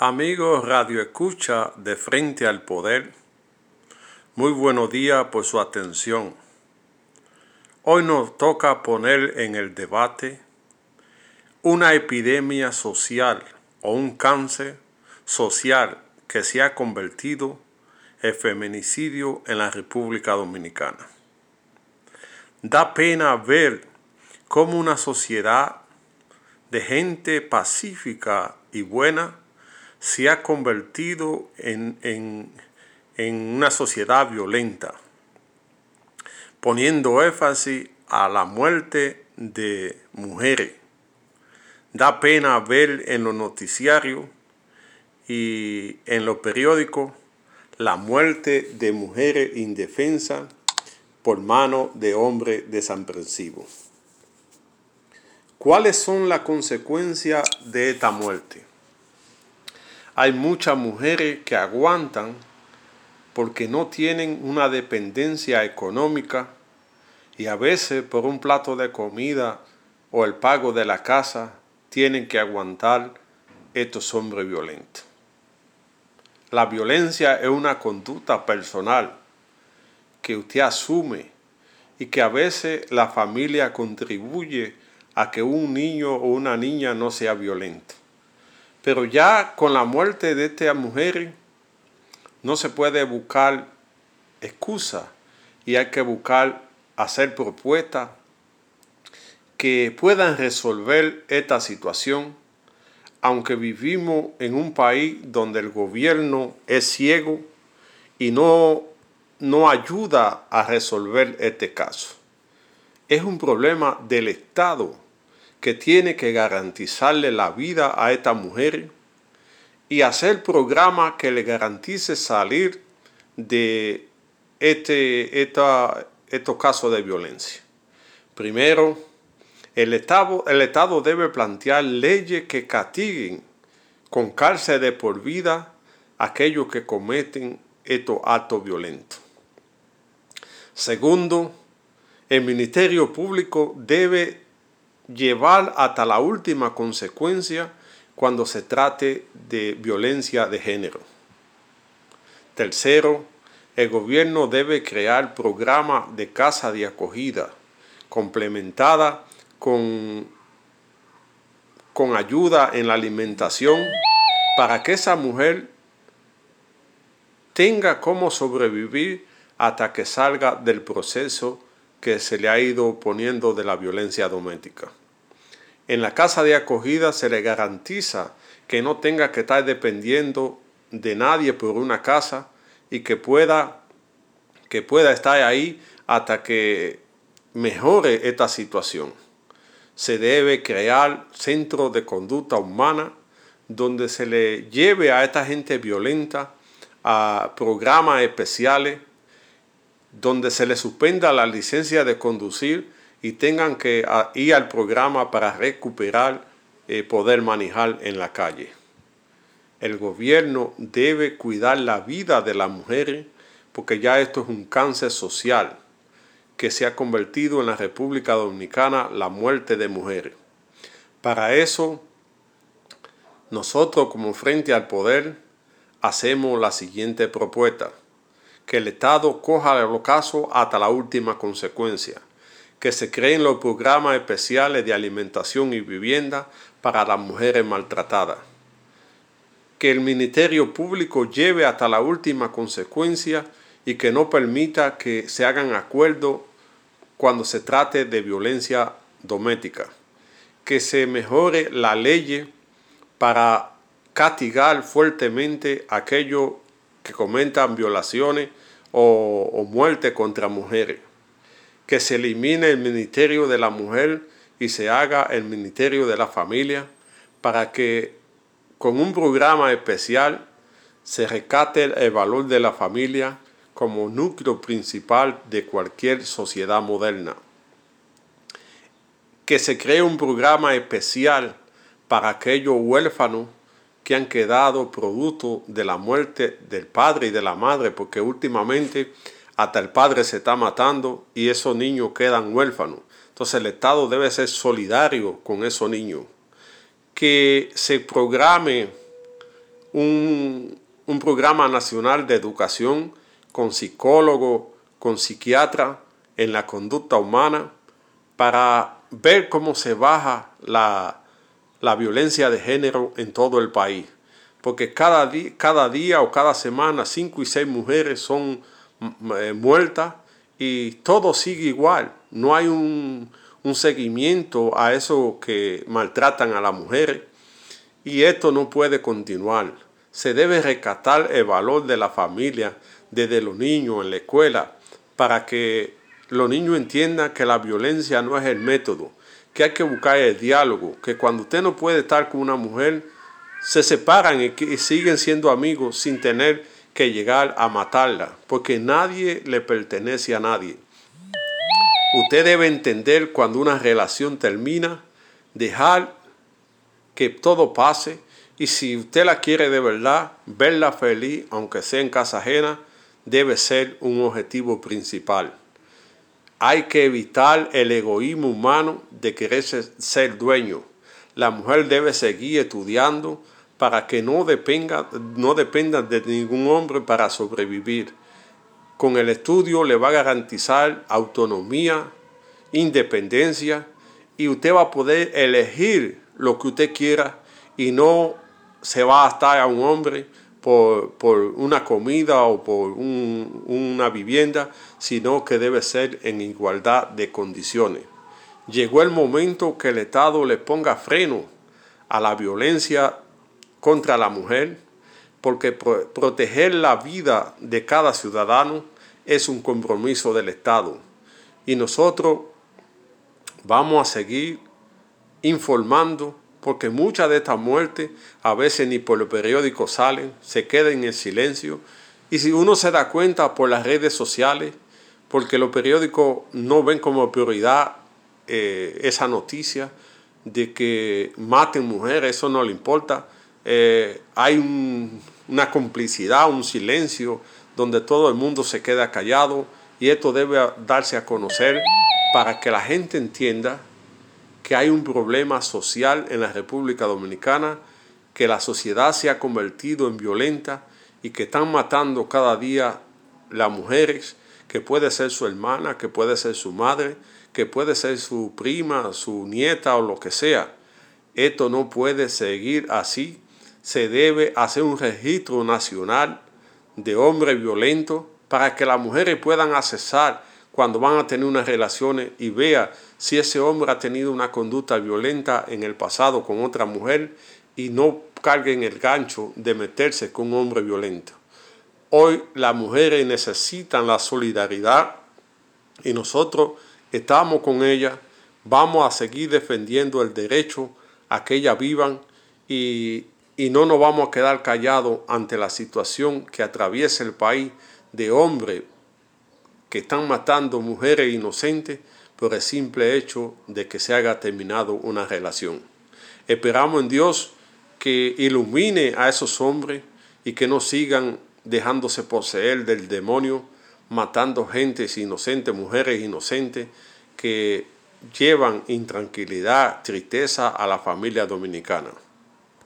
Amigos Radio Escucha de Frente al Poder, muy buenos días por su atención. Hoy nos toca poner en el debate una epidemia social o un cáncer social que se ha convertido en feminicidio en la República Dominicana. Da pena ver cómo una sociedad de gente pacífica y buena se ha convertido en, en, una sociedad violenta, poniendo énfasis a la muerte de mujeres. Da pena ver en los noticiarios y en los periódicos la muerte de mujeres indefensas por mano de hombres desaprensivos. ¿Cuáles son las consecuencias de esta muerte? Hay muchas mujeres que aguantan porque no tienen una dependencia económica y a veces por un plato de comida o el pago de la casa tienen que aguantar estos hombres violentos. La violencia es una conducta personal que usted asume y que a veces la familia contribuye a que un niño o una niña no sea violento. Pero ya con la muerte de esta mujer no se puede buscar excusa y hay que buscar hacer propuestas que puedan resolver esta situación, aunque vivimos en un país donde el gobierno es ciego y no, no ayuda a resolver este caso. Es un problema del Estado que tiene que garantizarle la vida a esta mujer y hacer programa que le garantice salir de este, estos casos de violencia. Primero, el Estado, el Estado debe plantear leyes que castiguen con cárcel de por vida a aquellos que cometen estos actos violentos. Segundo, el Ministerio Público debe llevar hasta la última consecuencia cuando se trate de violencia de género. Tercero, el gobierno debe crear programas de casa de acogida complementada con, con ayuda en la alimentación para que esa mujer tenga cómo sobrevivir hasta que salga del proceso que se le ha ido poniendo de la violencia doméstica. En la casa de acogida se le garantiza que no tenga que estar dependiendo de nadie por una casa y que pueda, que pueda estar ahí hasta que mejore esta situación. Se debe crear centros de conducta humana donde se le lleve a esta gente violenta a programas especiales donde se le suspenda la licencia de conducir y tengan que ir al programa para recuperar eh, poder manejar en la calle. El gobierno debe cuidar la vida de las mujeres porque ya esto es un cáncer social que se ha convertido en la República Dominicana la muerte de mujeres. Para eso, nosotros como Frente al Poder hacemos la siguiente propuesta que el Estado coja el ocaso hasta la última consecuencia, que se creen los programas especiales de alimentación y vivienda para las mujeres maltratadas, que el Ministerio Público lleve hasta la última consecuencia y que no permita que se hagan acuerdos cuando se trate de violencia doméstica, que se mejore la ley para castigar fuertemente a aquellos que comentan violaciones o, muerte contra mujeres. Que se elimine el ministerio de la mujer y se haga el ministerio de la familia para que con un programa especial se recate el valor de la familia como núcleo principal de cualquier sociedad moderna. Que se cree un programa especial para aquellos huérfanos que han quedado producto de la muerte del padre y de la madre, porque últimamente hasta el padre se está matando y esos niños quedan huérfanos. Entonces el Estado debe ser solidario con esos niños. Que se programe un, un programa nacional de educación con psicólogo, con psiquiatra en la conducta humana para ver cómo se baja la, la violencia de género en todo el país. Porque cada, día o cada semana cinco y seis mujeres son eh, muertas y todo sigue igual. No hay un, un seguimiento a eso que maltratan a las mujeres y esto no puede continuar. Se debe rescatar el valor de la familia desde los niños en la escuela para que los niños entiendan que la violencia no es el método, que hay que buscar el diálogo, que cuando usted no puede estar con una mujer, se separan y, siguen siendo amigos sin tener que llegar a matarla, porque nadie le pertenece a nadie. Usted debe entender cuando una relación termina, dejar que todo pase y si usted la quiere de verdad, verla feliz, aunque sea en casa ajena, debe ser un objetivo principal. Hay que evitar el egoísmo humano de querer ser dueño. La mujer debe seguir estudiando para que no dependa, no dependa de ningún hombre para sobrevivir. Con el estudio le va a garantizar autonomía, independencia y usted va a poder elegir lo que usted quiera y no se va a estar a un hombre por, una comida o por una vivienda, sino que debe ser en igualdad de condiciones. Llegó el momento que el Estado le ponga freno a la violencia contra la mujer, porque proteger la vida de cada ciudadano es un compromiso del Estado. Y nosotros vamos a seguir informando porque muchas de estas muertes a veces ni por los periódicos salen, se quedan en el silencio. Y si uno se da cuenta por las redes sociales, porque los periódicos no ven como prioridad eh, esa noticia de que maten mujeres, eso no le importa. Eh, hay una complicidad, un silencio donde todo el mundo se queda callado y esto debe darse a conocer para que la gente entienda que hay un problema social en la República Dominicana, que la sociedad se ha convertido en violenta y que están matando cada día las mujeres, que puede ser su hermana, que puede ser su madre, que puede ser su prima, su nieta o lo que sea. Esto no puede seguir así. Se debe hacer un registro nacional de hombres violentos para que las mujeres puedan accesar cuando van a tener unas relaciones y vea si ese hombre ha tenido una conducta violenta en el pasado con otra mujer y no carguen el gancho de meterse con un hombre violento. Hoy las mujeres necesitan la solidaridad y nosotros estamos con ellas, vamos a seguir defendiendo el derecho a que ellas vivan y, y no nos vamos a quedar callados ante la situación que atraviesa el país de hombres que están matando mujeres inocentes por el simple hecho de que se haya terminado una relación. Esperamos en Dios que ilumine a esos hombres y que no sigan dejándose poseer del demonio, matando gentes inocentes, mujeres inocentes, que llevan intranquilidad, tristeza a la familia dominicana.